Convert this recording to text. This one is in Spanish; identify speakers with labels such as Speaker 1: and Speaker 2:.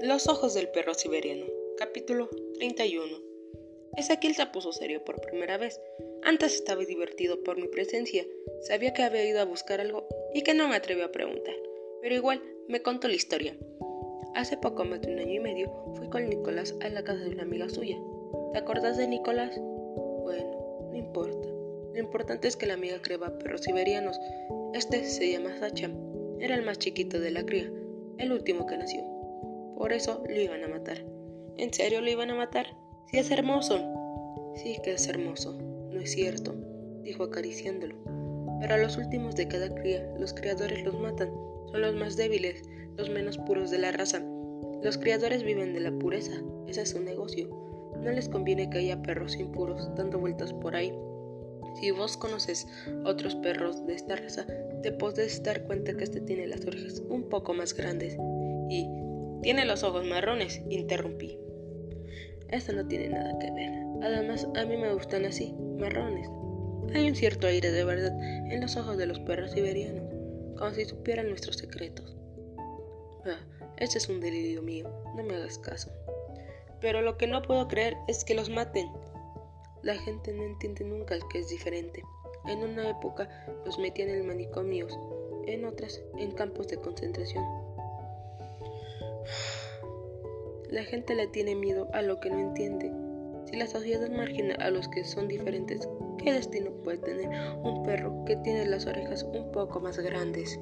Speaker 1: Los ojos del perro siberiano. Capítulo 31. Ezequiel se puso serio por primera vez. Antes estaba divertido por mi presencia. Sabía que había ido a buscar algo y que no me atrevió a preguntar. Pero igual me contó la historia. Hace poco más de un año y medio fui con Nicolás a la casa de una amiga suya. ¿Te acuerdas de Nicolás? Bueno, no importa. Lo importante es que la amiga creaba perros siberianos. Este se llama Sacha. Era el más chiquito de la cría, el último que nació. Por eso lo iban a matar. ¿En serio lo iban a matar? Si es hermoso. Sí que es hermoso, no es cierto, dijo acariciándolo. Pero a los últimos de cada cría, los criadores los matan. Son los más débiles, los menos puros de la raza. Los criadores viven de la pureza, ese es su negocio. No les conviene que haya perros impuros dando vueltas por ahí. Si vos conoces otros perros de esta raza, te puedes dar cuenta que este tiene las orejas un poco más grandes y tiene los ojos marrones, interrumpí. Esto no tiene nada que ver. Además, a mí me gustan así, marrones. Hay un cierto aire de verdad en los ojos de los perros siberianos, como si supieran nuestros secretos. Ah, ese es un delirio mío, no me hagas caso. Pero lo que no puedo creer es que los maten. La gente no entiende nunca que es diferente. En una época los metían en manicomios, en otras en campos de concentración. La gente le tiene miedo a lo que no entiende. Si la sociedad margina a los que son diferentes, ¿qué destino puede tener un perro que tiene las orejas un poco más grandes?